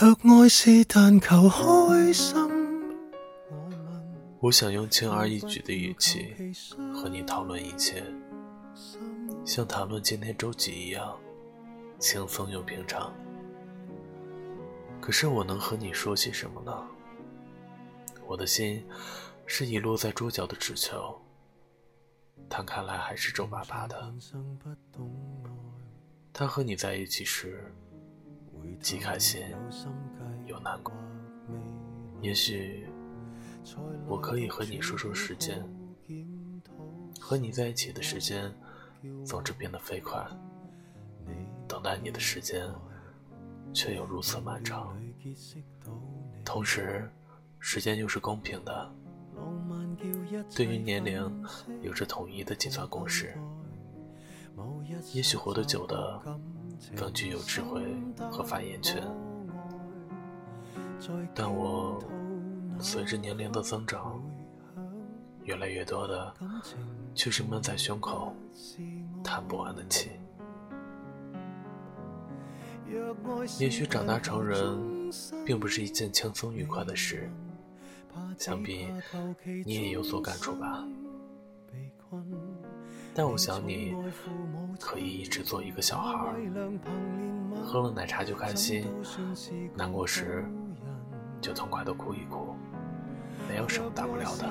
若爱是但求开心，我想用轻而易举的语气和你讨论一切，像谈论今天周几一样轻松又平常。可是我能和你说些什么呢？我的心是遗落在桌角的纸球，摊开来还是皱巴巴的。他和你在一起时，既开心又难过。也许我可以和你说说时间，和你在一起的时间总是变得飞快，等待你的时间却又如此漫长。同时，时间又是公平的，对于年龄有着统一的计算公式。也许活得久的更具有智慧和发言权，但我随着年龄的增长，越来越多的却是闷在胸口叹不完的气。也许长大成人并不是一件轻松愉快的事，想必你也有所感触吧。但我想你可以一直做一个小孩，喝了奶茶就开心，难过时就痛快的哭一哭，没有什么大不了的。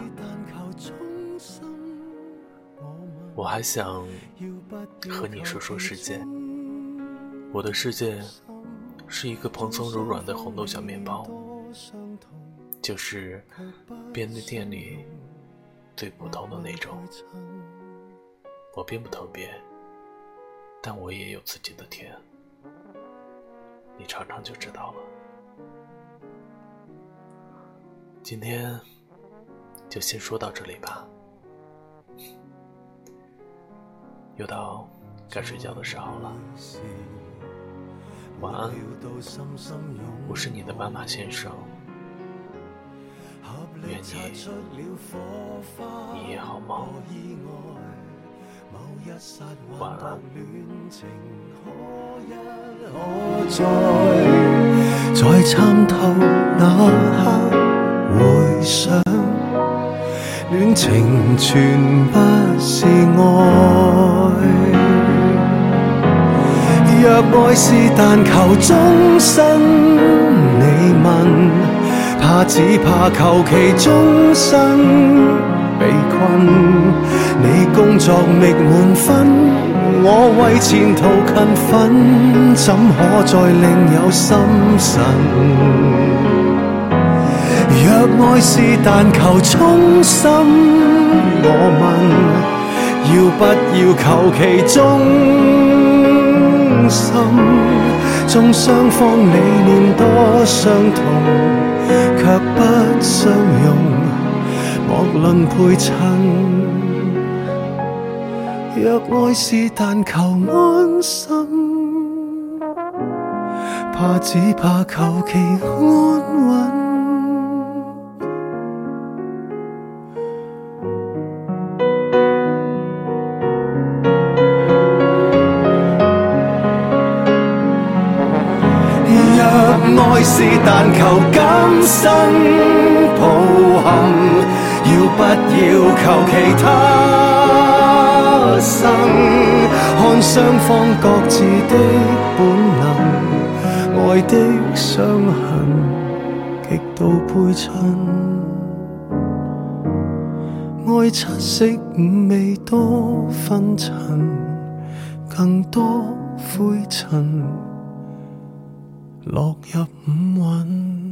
我还想和你说说世界，我的世界是一个蓬松柔软的红豆小面包，就是便利店里最普通的那种。我并不特别，但我也有自己的甜，你尝尝就知道了。今天就先说到这里吧，又到该睡觉的时候了，晚安。我是你的斑马先生，愿你一夜好梦。刹还谈恋情，可一可再，再参透那刻回想，恋情全不是爱。若爱是但求终生，你问，怕只怕求其终生。被困，你工作觅满分，我为前途勤奋，怎可再另有心神？若爱是但求衷心，我问，要不要求其忠心？纵双方理念多相同，却不相容。莫论配衬，若爱是但求安心，怕只怕求其安稳。若爱是但求今生抱憾。要不要求其他生？看双方各自的本能，爱的伤痕极度配衬。爱七色五味多纷尘，更多灰尘落入五蕴。